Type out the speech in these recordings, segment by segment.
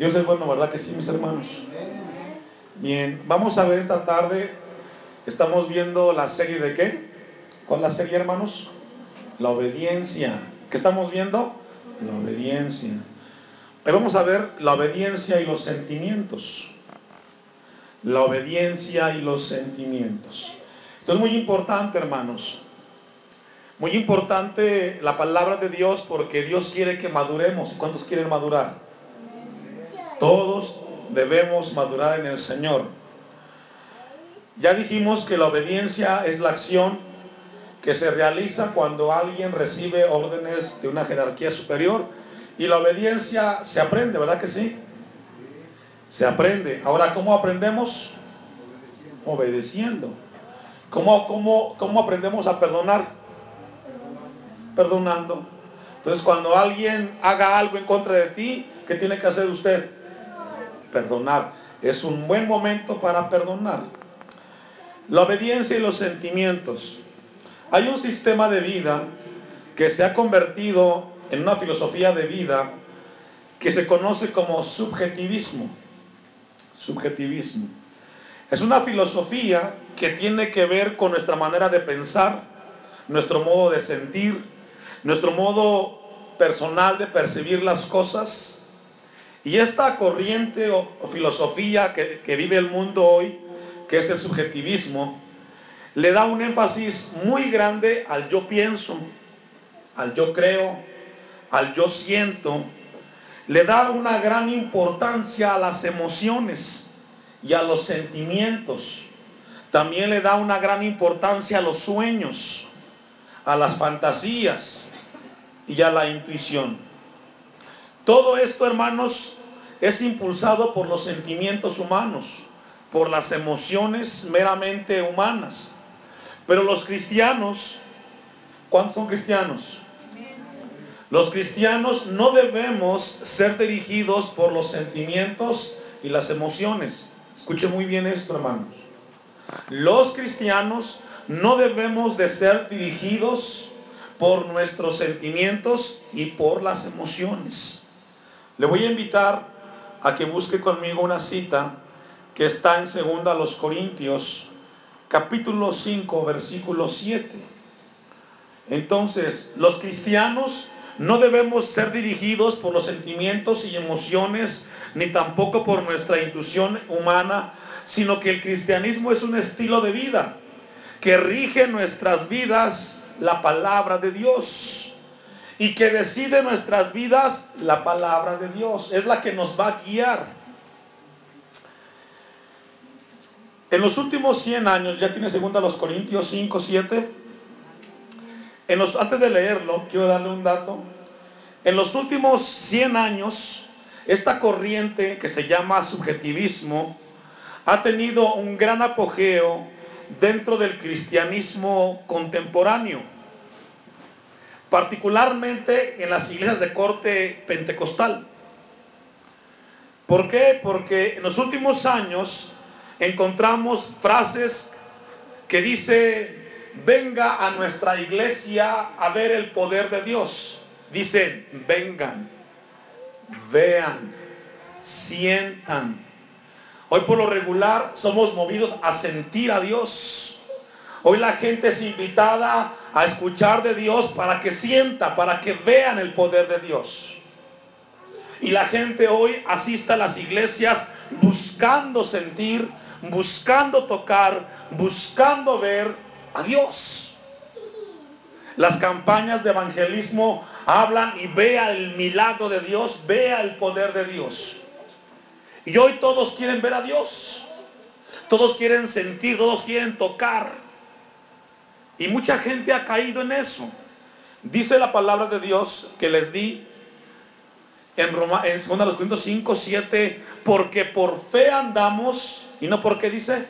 Dios es bueno, ¿verdad que sí, mis hermanos? Bien, vamos a ver esta tarde, estamos viendo la serie de qué? ¿Cuál la serie, hermanos? La obediencia. ¿Qué estamos viendo? La obediencia. Hoy vamos a ver la obediencia y los sentimientos. La obediencia y los sentimientos. Esto es muy importante, hermanos. Muy importante la palabra de Dios porque Dios quiere que maduremos. ¿Cuántos quieren madurar? Todos debemos madurar en el Señor. Ya dijimos que la obediencia es la acción que se realiza cuando alguien recibe órdenes de una jerarquía superior y la obediencia se aprende, ¿verdad que sí? Se aprende. Ahora, ¿cómo aprendemos? Obedeciendo. ¿Cómo, cómo, cómo aprendemos a perdonar? Perdonando. Entonces, cuando alguien haga algo en contra de ti, ¿qué tiene que hacer usted? Perdonar. Es un buen momento para perdonar. La obediencia y los sentimientos. Hay un sistema de vida que se ha convertido en una filosofía de vida que se conoce como subjetivismo. Subjetivismo. Es una filosofía que tiene que ver con nuestra manera de pensar, nuestro modo de sentir, nuestro modo personal de percibir las cosas, y esta corriente o, filosofía que, que vive el mundo hoy, que es el subjetivismo, le da un énfasis muy grande al yo pienso, al yo creo, al yo siento. Le da una gran importancia a las emociones y a los sentimientos. También le da una gran importancia a los sueños, a las fantasías y a la intuición. Todo esto, hermanos, es impulsado por los sentimientos humanos, por las emociones meramente humanas. Pero los cristianos, ¿cuántos son cristianos? Los cristianos no debemos ser dirigidos por los sentimientos y las emociones. Escuche muy bien esto, hermanos. Los cristianos no debemos de ser dirigidos por nuestros sentimientos y por las emociones. Le voy a invitar a que busque conmigo una cita que está en 2 Corintios, capítulo 5, versículo 7. Entonces, los cristianos no debemos ser dirigidos por los sentimientos y emociones, ni tampoco por nuestra intuición humana, sino que el cristianismo es un estilo de vida que rige nuestras vidas la palabra de Dios y que decide nuestras vidas la palabra de Dios. Es la que nos va a guiar. En los últimos 100 años, ya tiene segunda los Corintios 5, 7. En los, antes de leerlo, quiero darle un dato. En los últimos 100 años, esta corriente que se llama subjetivismo ha tenido un gran apogeo dentro del cristianismo contemporáneo particularmente en las iglesias de corte pentecostal. ¿Por qué? Porque en los últimos años encontramos frases que dice, venga a nuestra iglesia a ver el poder de Dios. Dicen, vengan, vean, sientan. Hoy por lo regular somos movidos a sentir a Dios. Hoy la gente es invitada a escuchar de Dios para que sienta, para que vean el poder de Dios. Y la gente hoy asiste a las iglesias buscando sentir, buscando tocar, buscando ver a Dios. Las campañas de evangelismo hablan y vea el milagro de Dios, vea el poder de Dios. Y hoy todos quieren ver a Dios. Todos quieren sentir, todos quieren tocar. Y mucha gente ha caído en eso. Dice la palabra de Dios que les di en, Roma, en 2 Corintios 5, 7, porque por fe andamos y no porque dice.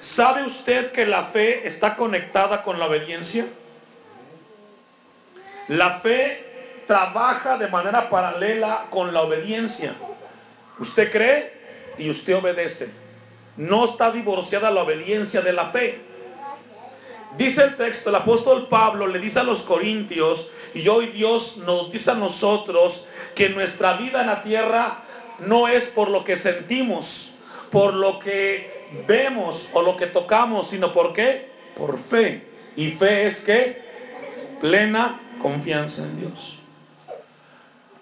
¿Sabe usted que la fe está conectada con la obediencia? La fe trabaja de manera paralela con la obediencia. Usted cree y usted obedece. No está divorciada la obediencia de la fe. Dice el texto, el apóstol Pablo le dice a los corintios, y hoy Dios nos dice a nosotros que nuestra vida en la tierra no es por lo que sentimos, por lo que vemos o lo que tocamos, sino por qué? Por fe. Y fe es que plena confianza en Dios.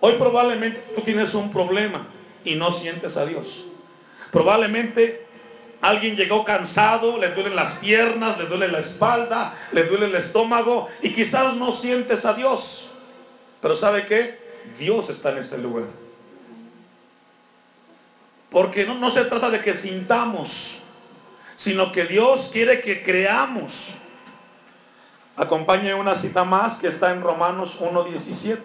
Hoy probablemente tú tienes un problema y no sientes a Dios. Probablemente alguien llegó cansado, le duelen las piernas, le duele la espalda, le duele el estómago y quizás no sientes a Dios. Pero ¿sabe qué? Dios está en este lugar. Porque no, no se trata de que sintamos, sino que Dios quiere que creamos. Acompañe una cita más que está en Romanos 1.17.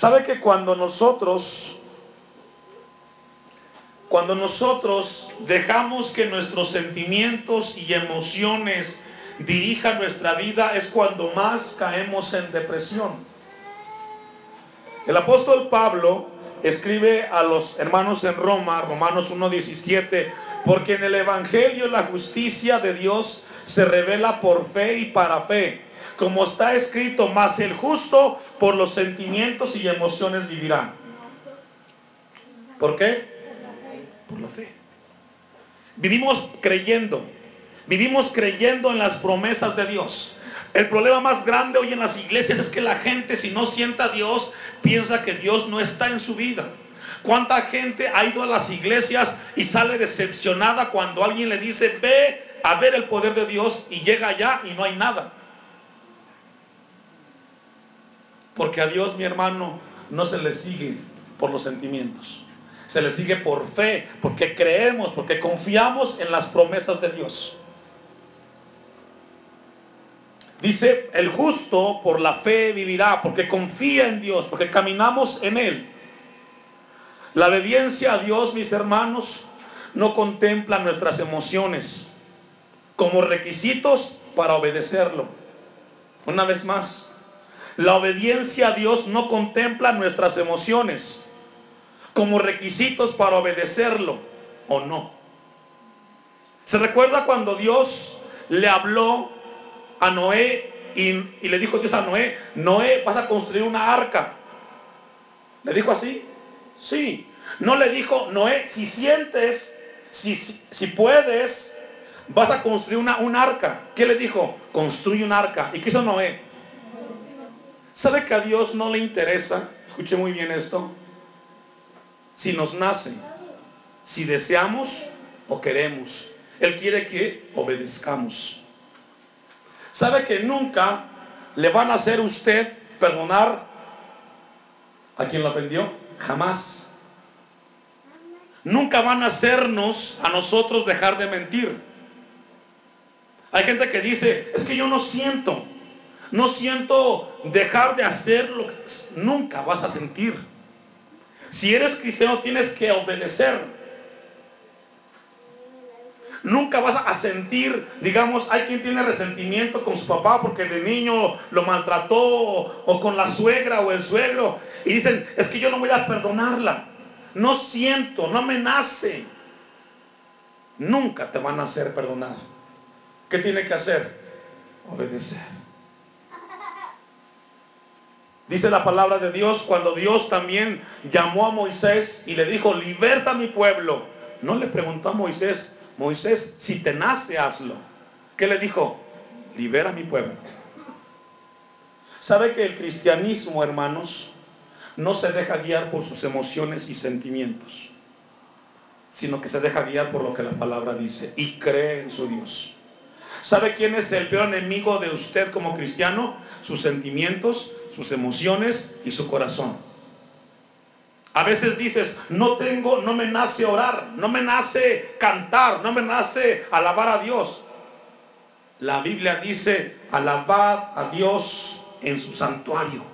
¿Sabe que cuando nosotros, cuando nosotros dejamos que nuestros sentimientos y emociones dirijan nuestra vida es cuando más caemos en depresión? El apóstol Pablo escribe a los hermanos en Roma, Romanos 1.17, porque en el Evangelio la justicia de Dios se revela por fe y para fe como está escrito, más el justo por los sentimientos y emociones vivirá. ¿Por qué? Por la fe. Vivimos creyendo, vivimos creyendo en las promesas de Dios. El problema más grande hoy en las iglesias es que la gente si no sienta a Dios, piensa que Dios no está en su vida. ¿Cuánta gente ha ido a las iglesias y sale decepcionada cuando alguien le dice, ve a ver el poder de Dios y llega allá y no hay nada? Porque a Dios, mi hermano, no se le sigue por los sentimientos. Se le sigue por fe, porque creemos, porque confiamos en las promesas de Dios. Dice, el justo por la fe vivirá, porque confía en Dios, porque caminamos en Él. La obediencia a Dios, mis hermanos, no contempla nuestras emociones como requisitos para obedecerlo. Una vez más, la obediencia a Dios no contempla nuestras emociones como requisitos para obedecerlo o no. ¿Se recuerda cuando Dios le habló a Noé y, le dijo Dios a Noé, Noé, vas a construir una arca? ¿Le dijo así? Sí. No le dijo, Noé, si sientes, si, puedes, vas a construir una, un arca. ¿Qué le dijo? Construye un arca. ¿Y qué hizo Noé? ¿Sabe que a Dios no le interesa? Escuche muy bien esto. Si nos nace, si deseamos o queremos. Él quiere que obedezcamos. ¿Sabe que nunca le van a hacer usted perdonar a quien lo ofendió? Jamás. Nunca van a hacernos a nosotros dejar de mentir. Hay gente que dice, es que yo no siento. No siento dejar de hacer lo que nunca vas a sentir. Si eres cristiano tienes que obedecer. Nunca vas a sentir, digamos, hay quien tiene resentimiento con su papá porque de niño lo maltrató o, con la suegra o el suegro y dicen, es que yo no voy a perdonarla. No siento, no me nace. Nunca te van a hacer perdonar. ¿Qué tiene que hacer? Obedecer. Dice la palabra de Dios cuando Dios también llamó a Moisés y le dijo, liberta a mi pueblo. No le preguntó a Moisés, Moisés, si te nace, hazlo. ¿Qué le dijo? Libera a mi pueblo. ¿Sabe que el cristianismo, hermanos, no se deja guiar por sus emociones y sentimientos, sino que se deja guiar por lo que la palabra dice y cree en su Dios? ¿Sabe quién es el peor enemigo de usted como cristiano? Sus sentimientos, sus emociones y su corazón. A veces dices, no tengo, no me nace orar, no me nace cantar, no me nace alabar a Dios. La Biblia dice, alabad a Dios en su santuario.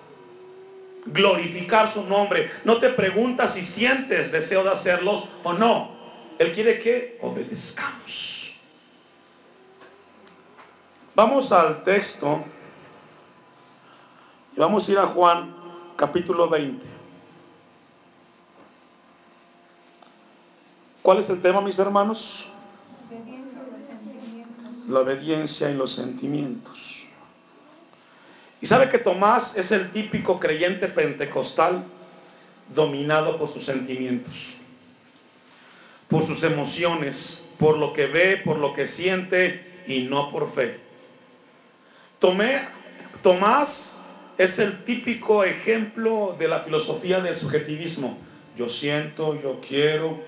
Glorificar su nombre. No te preguntas si sientes deseo de hacerlos o no. Él quiere que obedezcamos. Vamos al texto vamos a ir a Juan capítulo 20. ¿Cuál es el tema, mis hermanos? La obediencia y los sentimientos. Y sabe que Tomás es el típico creyente pentecostal dominado por sus sentimientos, por sus emociones, por lo que ve, por lo que siente y no por fe. Tomé, Tomás es el típico ejemplo de la filosofía del subjetivismo. Yo siento, yo quiero.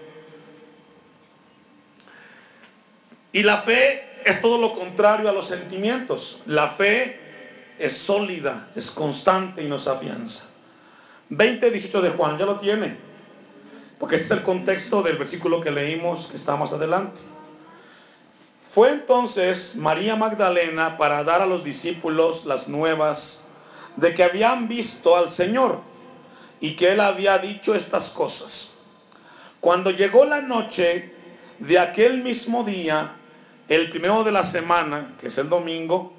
Y la fe es todo lo contrario a los sentimientos. La fe es sólida, es constante y nos afianza. 20, 18 de Juan, ya lo tiene. Porque este es el contexto del versículo que leímos que está más adelante. Fue entonces María Magdalena para dar a los discípulos las nuevas de que habían visto al Señor y que él había dicho estas cosas. Cuando llegó la noche de aquel mismo día, el primero de la semana, que es el domingo,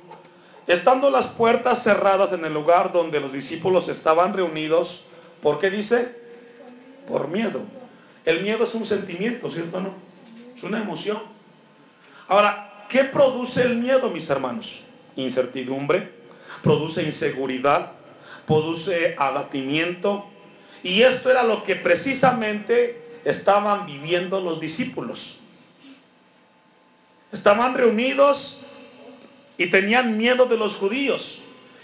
estando las puertas cerradas en el lugar donde los discípulos estaban reunidos, ¿por qué dice? Por miedo. El miedo es un sentimiento, ¿cierto o no? Es una emoción. Ahora, ¿qué produce el miedo, mis hermanos? Incertidumbre, produce inseguridad, produce abatimiento. Y esto era lo que precisamente estaban viviendo los discípulos. Estaban reunidos y tenían miedo de los judíos.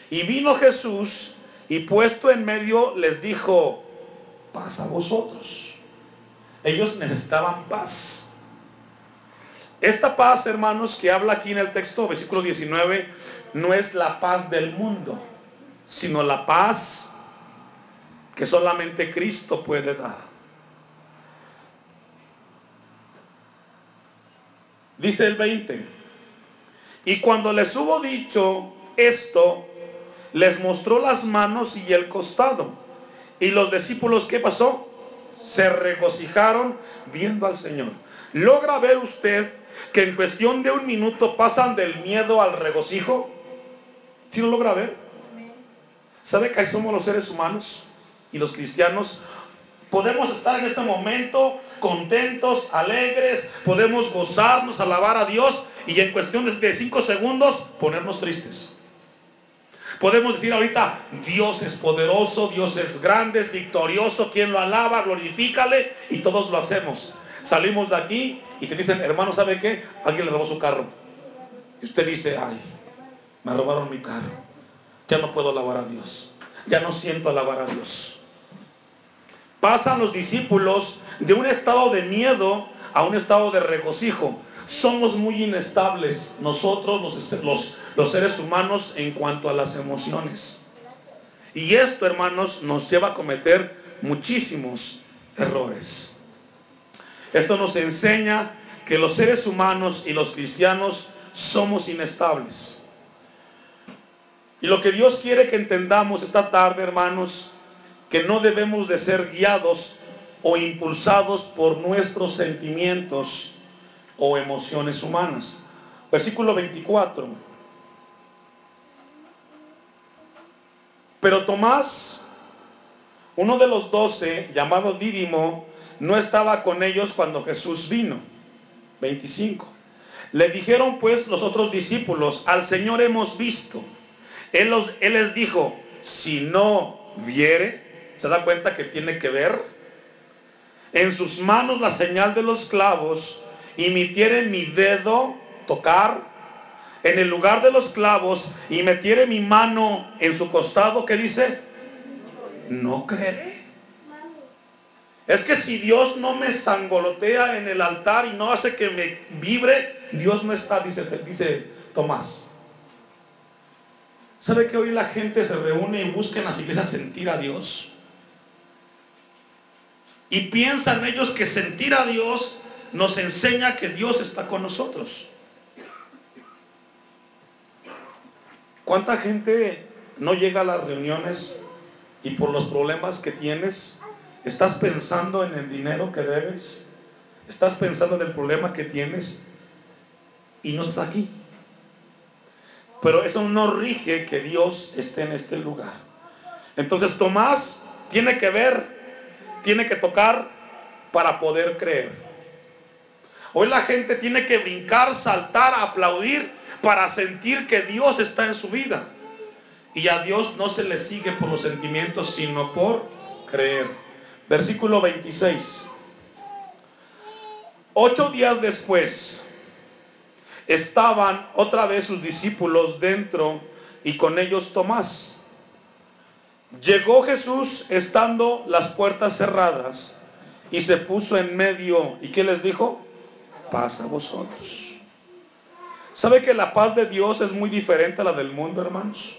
Y vino Jesús y puesto en medio les dijo, paz a vosotros. Ellos necesitaban paz. Esta paz, hermanos, que habla aquí en el texto, versículo 19, no es la paz del mundo, sino la paz que solamente Cristo puede dar. Dice el 20. Y cuando les hubo dicho esto, les mostró las manos y el costado. Y los discípulos, ¿qué pasó? Se regocijaron viendo al Señor. ¿Logra ver usted que en cuestión de un minuto pasan del miedo al regocijo? ¿Sí lo logra ver? ¿Sabe que ahí somos los seres humanos y los cristianos? Podemos estar en este momento contentos, alegres, podemos gozarnos, alabar a Dios y en cuestión de cinco segundos ponernos tristes. Podemos decir ahorita, Dios es poderoso, Dios es grande, es victorioso, quien lo alaba, glorifícale y todos lo hacemos. Salimos de aquí y te dicen, hermano, ¿sabe qué? Alguien le robó su carro. Y usted dice, ay, me robaron mi carro. Ya no puedo alabar a Dios. Ya no siento alabar a Dios. Pasan los discípulos de un estado de miedo a un estado de regocijo. Somos muy inestables nosotros los, los, seres humanos en cuanto a las emociones. Y esto, hermanos, nos lleva a cometer muchísimos errores. Esto nos enseña que los seres humanos y los cristianos somos inestables. Y lo que Dios quiere que entendamos esta tarde, hermanos, que no debemos de ser guiados o impulsados por nuestros sentimientos o emociones humanas. Versículo 24. Pero Tomás, uno de los doce, llamado Dídimo, no estaba con ellos cuando Jesús vino. 25. Le dijeron pues los otros discípulos, al Señor hemos visto. Él, él les dijo, si no viere, ¿se da cuenta que tiene que ver? en sus manos la señal de los clavos y metiere mi dedo, tocar, en el lugar de los clavos y metiere mi mano en su costado, ¿qué dice? No creeré. Es que si Dios no me sangolotea en el altar y no hace que me vibre, Dios no está, dice, Tomás. ¿Sabe que hoy la gente se reúne y busca en las iglesias sentir a Dios? Y piensan ellos que sentir a Dios nos enseña que Dios está con nosotros. ¿Cuánta gente no llega a las reuniones y por los problemas que tienes, estás pensando en el dinero que debes? ¿Estás pensando en el problema que tienes? Y no estás aquí. Pero eso no rige que Dios esté en este lugar. Entonces Tomás tiene que ver tiene que tocar para poder creer. Hoy la gente tiene que brincar, saltar, aplaudir para sentir que Dios está en su vida. Y a Dios no se le sigue por los sentimientos, sino por creer. Versículo 26. Ocho días después, estaban otra vez sus discípulos dentro y con ellos Tomás. Llegó Jesús estando las puertas cerradas y se puso en medio. ¿Y qué les dijo? Paz a vosotros. ¿Sabe que la paz de Dios es muy diferente a la del mundo, hermanos?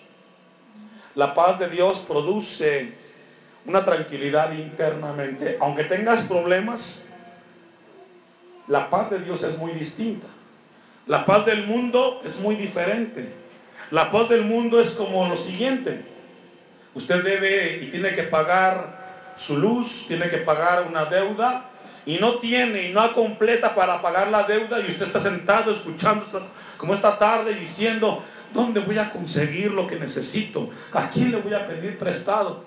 La paz de Dios produce una tranquilidad internamente. Aunque tengas problemas, la paz de Dios es muy distinta. La paz del mundo es muy diferente. La paz del mundo es como lo siguiente. Usted debe y tiene que pagar su luz, tiene que pagar una deuda y no tiene y no completa para pagar la deuda y usted está sentado escuchando como esta tarde diciendo, ¿dónde voy a conseguir lo que necesito? ¿A quién le voy a pedir prestado?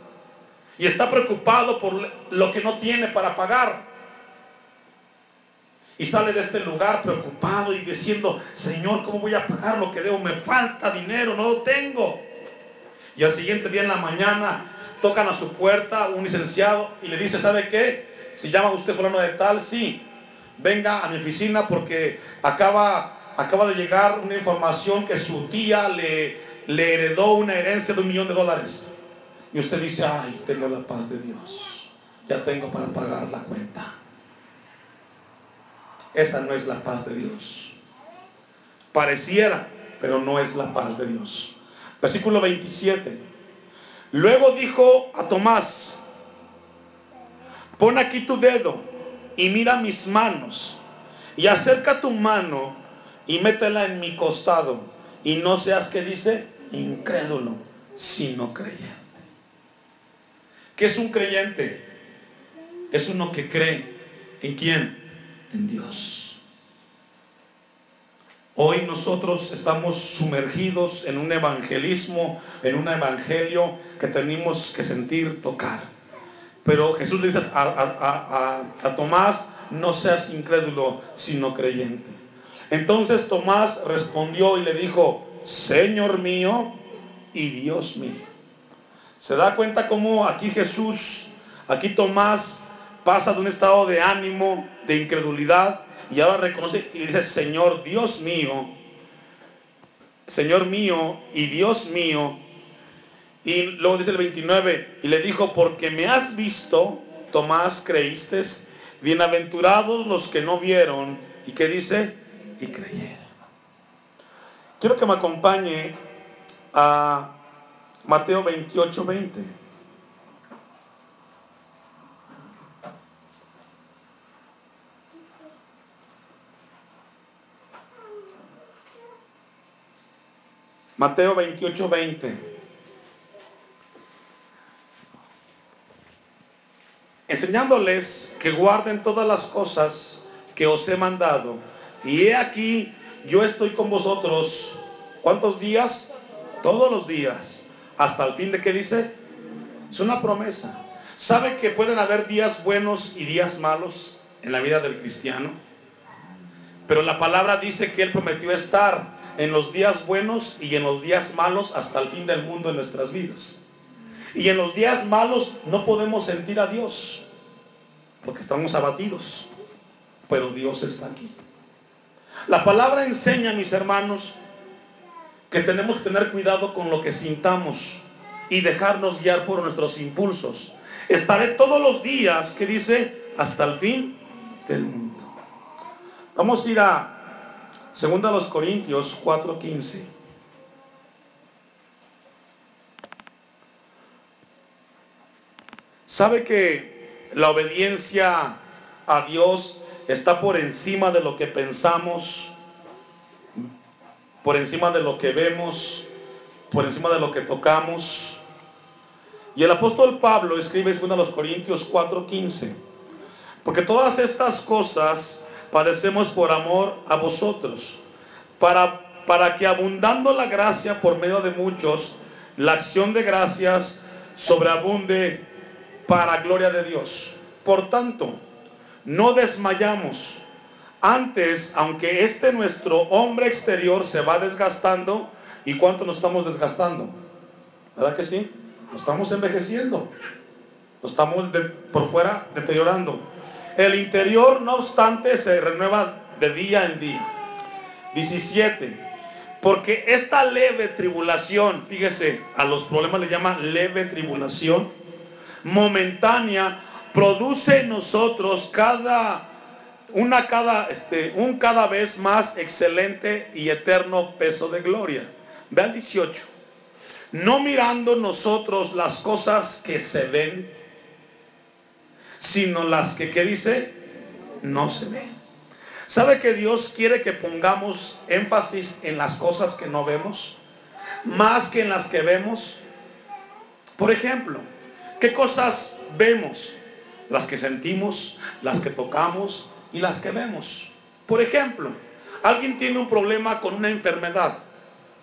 Y está preocupado por lo que no tiene para pagar. Y sale de este lugar preocupado y diciendo, Señor, ¿cómo voy a pagar lo que debo? Me falta dinero, no lo tengo. Y al siguiente día en la mañana tocan a su puerta un licenciado y le dice, ¿sabe qué? Si llama usted fulano de tal, sí, venga a mi oficina porque acaba, de llegar una información que su tía le heredó una herencia de un millón de dólares. Y usted dice, ay, tengo la paz de Dios. Ya tengo para pagar la cuenta. Esa no es la paz de Dios. Pareciera, pero no es la paz de Dios. Versículo 27. Luego dijo a Tomás, pon aquí tu dedo y mira mis manos y acerca tu mano y métela en mi costado y no seas que dice incrédulo, sino creyente. ¿Qué es un creyente? Es uno que cree en quién? en Dios. Hoy nosotros estamos sumergidos en un evangelismo, en un evangelio que tenemos que sentir, tocar. Pero Jesús le dice a, a Tomás, no seas incrédulo, sino creyente. Entonces Tomás respondió y le dijo, Señor mío y Dios mío. ¿Se da cuenta cómo aquí Jesús, aquí Tomás pasa de un estado de ánimo, de incredulidad, y ahora reconoce y dice, Señor Dios mío, Señor mío y Dios mío. Y luego dice el 29, y le dijo, porque me has visto, Tomás, creíste, bienaventurados los que no vieron, y que dice, y creyeron. Quiero que me acompañe a Mateo 28, 20. Mateo 28, 20. Enseñándoles que guarden todas las cosas que os he mandado. Y he aquí, yo estoy con vosotros. ¿Cuántos días? Todos los días. Hasta el fin de qué dice? Es una promesa. ¿Sabe que pueden haber días buenos y días malos en la vida del cristiano? Pero la palabra dice que Él prometió estar en los días buenos y en los días malos hasta el fin del mundo en nuestras vidas. Y en los días malos no podemos sentir a Dios, porque estamos abatidos, pero Dios está aquí. La palabra enseña, mis hermanos, que tenemos que tener cuidado con lo que sintamos y dejarnos guiar por nuestros impulsos. Estaré todos los días, que dice, hasta el fin del mundo. Vamos a ir a Segunda a los Corintios 4:15. ¿Sabe que la obediencia a Dios está por encima de lo que pensamos, por encima de lo que vemos, por encima de lo que tocamos? Y el apóstol Pablo escribe en los Corintios 4:15, porque todas estas cosas padecemos por amor a vosotros, para, para que abundando la gracia por medio de muchos, la acción de gracias sobreabunde para gloria de Dios. Por tanto, no desmayamos. Antes, aunque este nuestro hombre exterior se va desgastando, ¿y cuánto nos estamos desgastando? ¿Verdad que sí? Nos estamos envejeciendo. Nos estamos por fuera deteriorando. El interior, no obstante, se renueva de día en día. 17. Porque esta leve tribulación, fíjese, a los problemas le llama leve tribulación, momentánea, produce en nosotros cada una cada este, un cada vez más excelente y eterno peso de gloria. Vean 18. No mirando nosotros las cosas que se ven, sino las que, ¿qué dice? No se ven. ¿Sabe que Dios quiere que pongamos énfasis en las cosas que no vemos? Más que en las que vemos. Por ejemplo, ¿qué cosas vemos? Las que sentimos, las que tocamos y las que vemos. Por ejemplo, alguien tiene un problema con una enfermedad,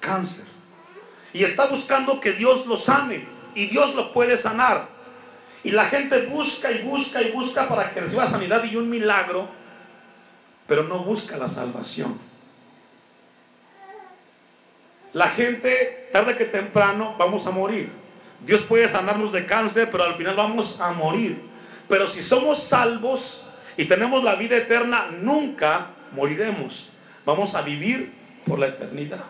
cáncer, y está buscando que Dios lo sane, y Dios lo puede sanar. Y la gente busca y busca y busca para que reciba sanidad y un milagro pero no busca la salvación. La gente, tarde que temprano, vamos a morir. Dios puede sanarnos de cáncer, pero al final vamos a morir. Pero si somos salvos y tenemos la vida eterna, nunca moriremos. Vamos a vivir por la eternidad.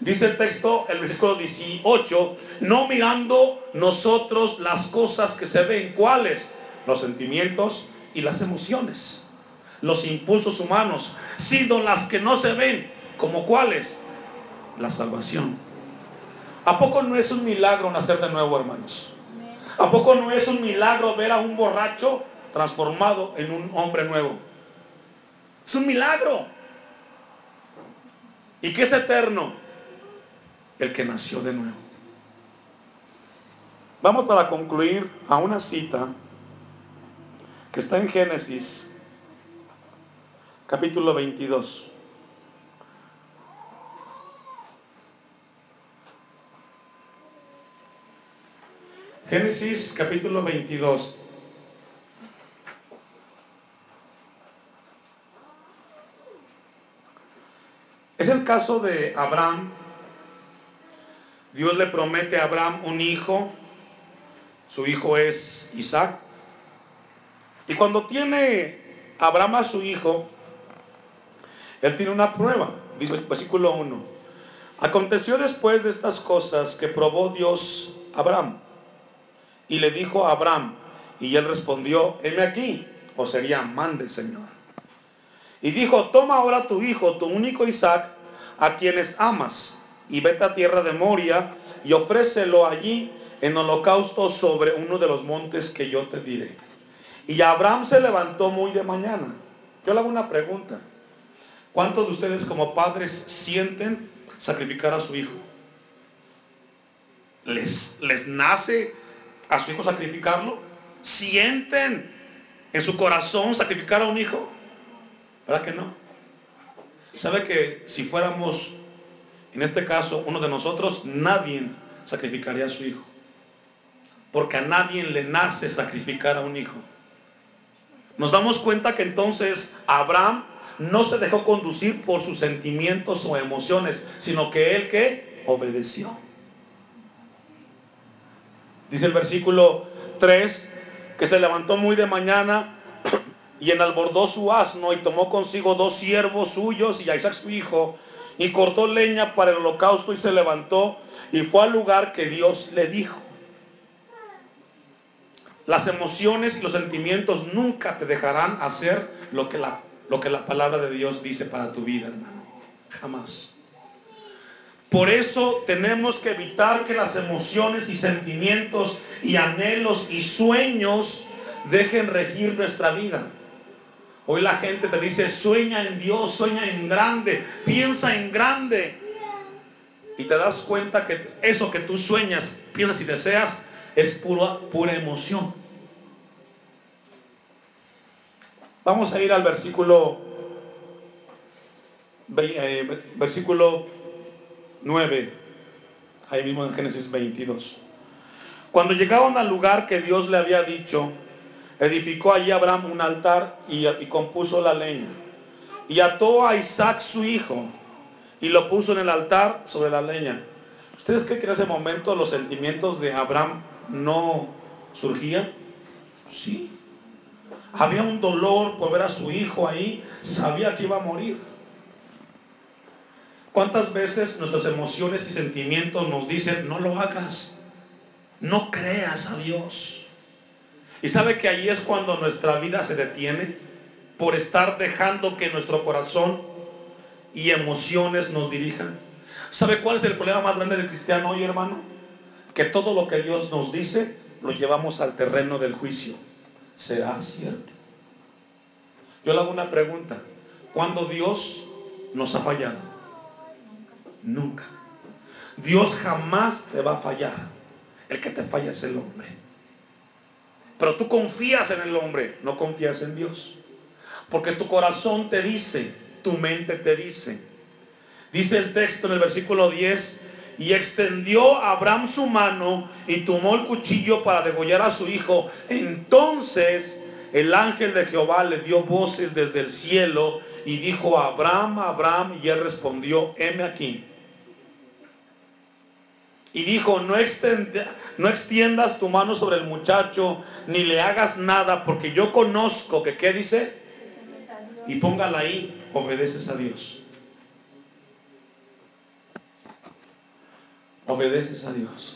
Dice el texto, el versículo 18, no mirando nosotros las cosas que se ven, ¿cuáles? Los sentimientos y las emociones los impulsos humanos, sino las que no se ven, como cuáles, la salvación. ¿A poco no es un milagro nacer de nuevo, hermanos? ¿A poco no es un milagro ver a un borracho transformado en un hombre nuevo? Es un milagro. ¿Y qué es eterno? El que nació de nuevo. Vamos para concluir a una cita que está en Génesis capítulo 22. Génesis capítulo 22. Es el caso de Abraham. Dios le promete a Abraham un hijo. Su hijo es Isaac. Y cuando tiene Abraham a su hijo, él tiene una prueba, dice el versículo 1. Aconteció después de estas cosas que probó Dios a Abraham. Y le dijo a Abraham, y él respondió, heme aquí, o sería, mande Señor. Y dijo, toma ahora tu hijo, tu único Isaac, a quienes amas, y vete a tierra de Moria, y ofrécelo allí en holocausto sobre uno de los montes que yo te diré. Y Abraham se levantó muy de mañana. Yo le hago una pregunta. ¿Cuántos de ustedes como padres sienten sacrificar a su hijo? ¿Les, les nace a su hijo sacrificarlo? ¿Sienten en su corazón sacrificar a un hijo? ¿Verdad que no? ¿Sabe que si fuéramos, en este caso, uno de nosotros, nadie sacrificaría a su hijo? Porque a nadie le nace sacrificar a un hijo. Nos damos cuenta que entonces Abraham no se dejó conducir por sus sentimientos o emociones, sino que él que obedeció. Dice el versículo 3, que se levantó muy de mañana y enalbordó su asno y tomó consigo dos siervos suyos y a Isaac su hijo y cortó leña para el holocausto y se levantó y fue al lugar que Dios le dijo. Las emociones y los sentimientos nunca te dejarán hacer lo que la lo que la palabra de Dios dice para tu vida, hermano. Jamás. Por eso tenemos que evitar que las emociones y sentimientos y anhelos y sueños dejen regir nuestra vida. Hoy la gente te dice, sueña en Dios, sueña en grande, piensa en grande. Y te das cuenta que eso que tú sueñas, piensas y deseas es pura, pura emoción. Vamos a ir al versículo, eh, versículo 9, ahí mismo en Génesis 22. Cuando llegaron al lugar que Dios le había dicho, edificó allí Abraham un altar y, compuso la leña. Y ató a Isaac su hijo y lo puso en el altar sobre la leña. ¿Ustedes creen que en ese momento los sentimientos de Abraham no surgían? Sí. Había un dolor por ver a su hijo ahí, sabía que iba a morir. ¿Cuántas veces nuestras emociones y sentimientos nos dicen, no lo hagas, no creas a Dios? Y sabe que ahí es cuando nuestra vida se detiene por estar dejando que nuestro corazón y emociones nos dirijan. ¿Sabe cuál es el problema más grande del cristiano hoy, hermano? Que todo lo que Dios nos dice lo llevamos al terreno del juicio. ¿Será cierto? Yo le hago una pregunta. ¿Cuándo Dios nos ha fallado? Nunca. Dios jamás te va a fallar. El que te falla es el hombre. Pero tú confías en el hombre, no confías en Dios. Porque tu corazón te dice, tu mente te dice. Dice el texto en el versículo 10, y extendió Abraham su mano y tomó el cuchillo para degollar a su hijo. Entonces el ángel de Jehová le dio voces desde el cielo y dijo a Abraham, Abraham, y él respondió, heme aquí. Y dijo, no, no extiendas tu mano sobre el muchacho, ni le hagas nada, porque yo conozco que, ¿qué dice? Y póngala ahí, obedeces a Dios. Obedeces a Dios.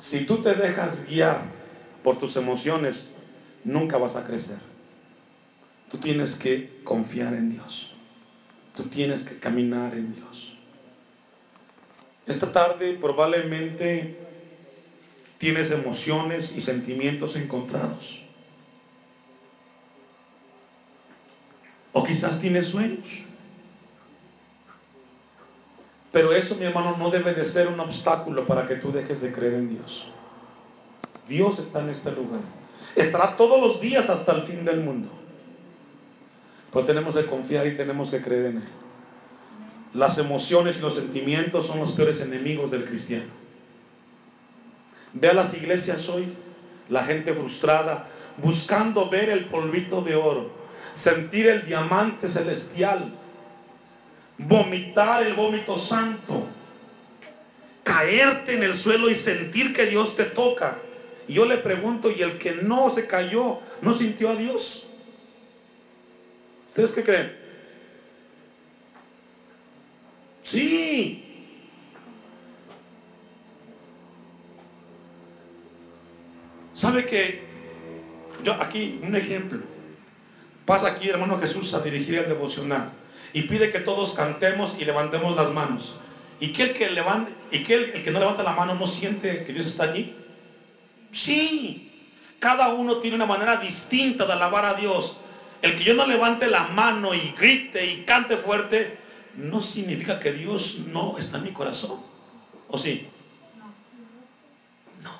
Si tú te dejas guiar por tus emociones, nunca vas a crecer. Tú tienes que confiar en Dios. Tú tienes que caminar en Dios. Esta tarde probablemente tienes emociones y sentimientos encontrados. O quizás tienes sueños. Pero eso, mi hermano, no debe de ser un obstáculo para que tú dejes de creer en Dios. Dios está en este lugar. Estará todos los días hasta el fin del mundo. Pero tenemos que confiar y tenemos que creer en Él. Las emociones y los sentimientos son los peores enemigos del cristiano. Ve a las iglesias hoy, la gente frustrada, buscando ver el polvito de oro, sentir el diamante celestial, vomitar el vómito santo, caerte en el suelo y sentir que Dios te toca. Y yo le pregunto, ¿y el que no se cayó, no sintió a Dios? ¿Ustedes qué creen? Sí. ¿Sabe que yo aquí un ejemplo? Pasa aquí hermano Jesús a dirigir el devocional y pide que todos cantemos y levantemos las manos. ¿Y que el que, levante, y que el, que no levanta la mano no siente que Dios está allí? Sí. Cada uno tiene una manera distinta de alabar a Dios. El que yo no levante la mano y grite y cante fuerte, no significa que Dios no está en mi corazón. ¿O sí? No.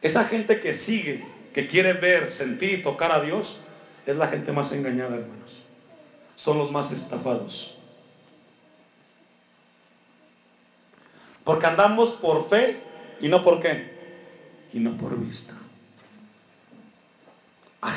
Esa gente que sigue, que quiere ver, sentir y tocar a Dios, es la gente más engañada, hermanos. Son los más estafados. Porque andamos por fe y no por qué. Y no por vista. A